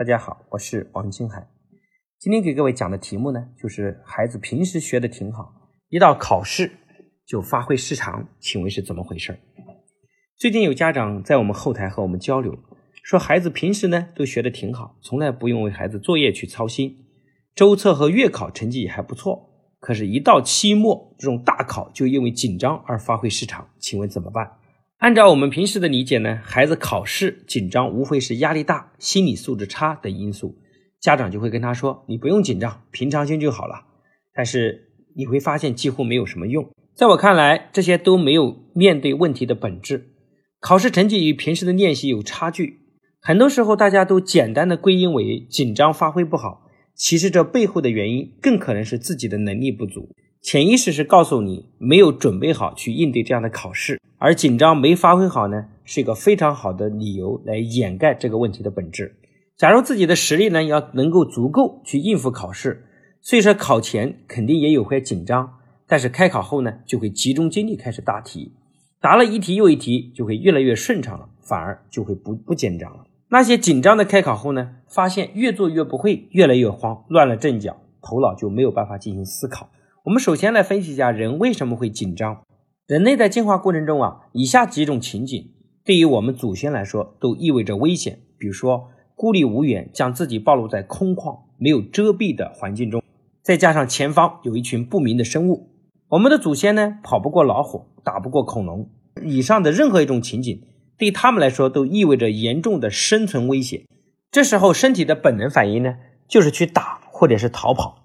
大家好，我是王金海。今天给各位讲的题目呢，就是孩子平时学的挺好，一到考试就发挥失常，请问是怎么回事？最近有家长在我们后台和我们交流，说孩子平时呢都学的挺好，从来不用为孩子作业去操心，周测和月考成绩也还不错，可是，一到期末这种大考，就因为紧张而发挥失常，请问怎么办？按照我们平时的理解呢，孩子考试紧张无非是压力大、心理素质差等因素，家长就会跟他说：“你不用紧张，平常心就好了。”但是你会发现几乎没有什么用。在我看来，这些都没有面对问题的本质。考试成绩与平时的练习有差距，很多时候大家都简单的归因为紧张发挥不好，其实这背后的原因更可能是自己的能力不足。潜意识是告诉你没有准备好去应对这样的考试，而紧张没发挥好呢，是一个非常好的理由来掩盖这个问题的本质。假如自己的实力呢要能够足够去应付考试，所以说考前肯定也有会紧张，但是开考后呢就会集中精力开始答题，答了一题又一题就会越来越顺畅了，反而就会不不紧张了。那些紧张的开考后呢，发现越做越不会，越来越慌，乱了阵脚，头脑就没有办法进行思考。我们首先来分析一下人为什么会紧张。人类在进化过程中啊，以下几种情景对于我们祖先来说都意味着危险。比如说，孤立无援，将自己暴露在空旷、没有遮蔽的环境中，再加上前方有一群不明的生物。我们的祖先呢，跑不过老虎，打不过恐龙。以上的任何一种情景，对他们来说都意味着严重的生存威胁。这时候，身体的本能反应呢，就是去打或者是逃跑。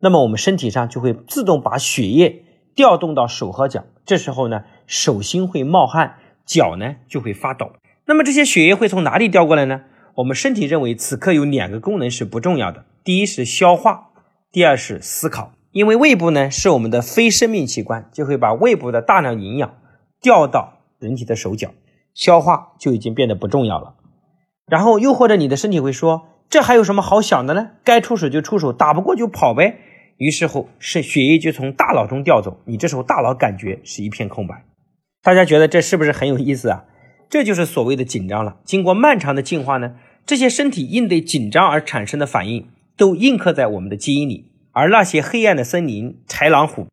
那么我们身体上就会自动把血液调动到手和脚，这时候呢，手心会冒汗，脚呢就会发抖。那么这些血液会从哪里调过来呢？我们身体认为此刻有两个功能是不重要的，第一是消化，第二是思考。因为胃部呢是我们的非生命器官，就会把胃部的大量营养调到人体的手脚，消化就已经变得不重要了。然后又或者你的身体会说，这还有什么好想的呢？该出手就出手，打不过就跑呗。于是乎，是血液就从大脑中调走，你这时候大脑感觉是一片空白。大家觉得这是不是很有意思啊？这就是所谓的紧张了。经过漫长的进化呢，这些身体应对紧张而产生的反应都印刻在我们的基因里。而那些黑暗的森林、豺狼虎，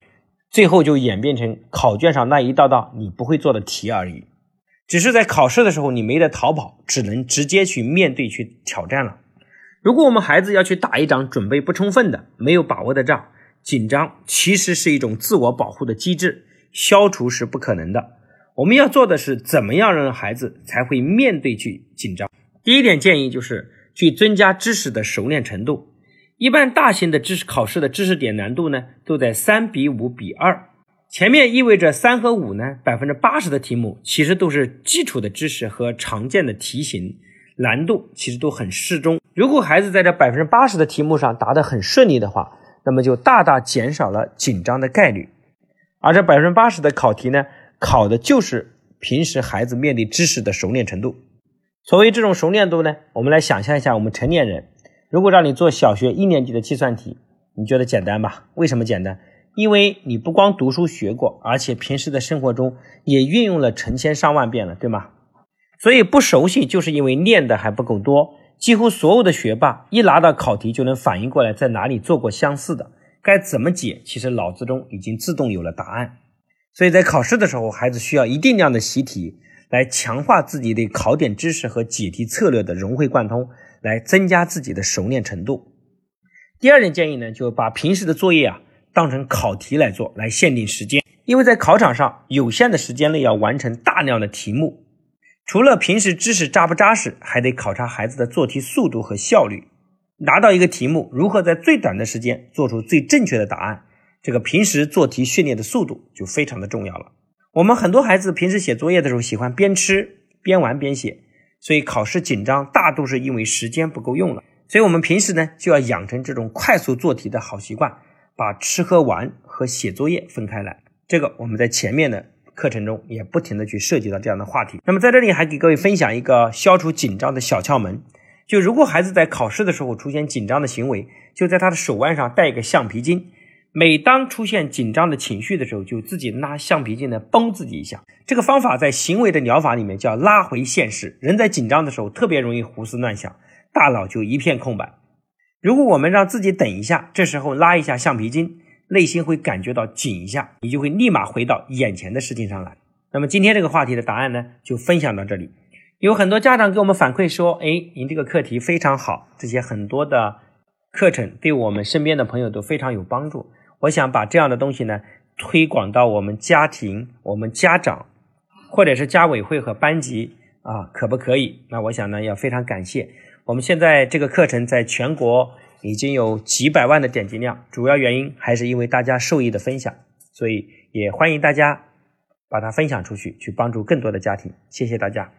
最后就演变成考卷上那一道道你不会做的题而已。只是在考试的时候，你没得逃跑，只能直接去面对、去挑战了。如果我们孩子要去打一场准备不充分的、没有把握的仗，紧张其实是一种自我保护的机制，消除是不可能的。我们要做的是，怎么样让孩子才会面对去紧张？第一点建议就是去增加知识的熟练程度。一般大型的知识考试的知识点难度呢，都在三比五比二，前面意味着三和五呢，百分之八十的题目其实都是基础的知识和常见的题型。难度其实都很适中。如果孩子在这百分之八十的题目上答得很顺利的话，那么就大大减少了紧张的概率。而这百分之八十的考题呢，考的就是平时孩子面对知识的熟练程度。所谓这种熟练度呢，我们来想象一下，我们成年人如果让你做小学一年级的计算题，你觉得简单吧？为什么简单？因为你不光读书学过，而且平时的生活中也运用了成千上万遍了，对吗？所以不熟悉，就是因为练的还不够多。几乎所有的学霸一拿到考题就能反应过来在哪里做过相似的，该怎么解，其实脑子中已经自动有了答案。所以在考试的时候，孩子需要一定量的习题，来强化自己对考点知识和解题策略的融会贯通，来增加自己的熟练程度。第二点建议呢，就把平时的作业啊当成考题来做，来限定时间，因为在考场上有限的时间内要完成大量的题目。除了平时知识扎不扎实，还得考察孩子的做题速度和效率。拿到一个题目，如何在最短的时间做出最正确的答案，这个平时做题训练的速度就非常的重要了。我们很多孩子平时写作业的时候喜欢边吃边玩边写，所以考试紧张大都是因为时间不够用了。所以我们平时呢就要养成这种快速做题的好习惯，把吃喝玩和写作业分开来。这个我们在前面呢。课程中也不停的去涉及到这样的话题。那么在这里还给各位分享一个消除紧张的小窍门：就如果孩子在考试的时候出现紧张的行为，就在他的手腕上戴一个橡皮筋。每当出现紧张的情绪的时候，就自己拿橡皮筋来绷自己一下。这个方法在行为的疗法里面叫拉回现实。人在紧张的时候特别容易胡思乱想，大脑就一片空白。如果我们让自己等一下，这时候拉一下橡皮筋，内心会感觉到紧一下，你就会立马回到眼前的事情上来。那么今天这个话题的答案呢，就分享到这里。有很多家长给我们反馈说：“哎，您这个课题非常好，这些很多的课程对我们身边的朋友都非常有帮助。”我想把这样的东西呢推广到我们家庭、我们家长，或者是家委会和班级啊，可不可以？那我想呢，要非常感谢。我们现在这个课程在全国已经有几百万的点击量，主要原因还是因为大家受益的分享，所以也欢迎大家把它分享出去，去帮助更多的家庭。谢谢大家。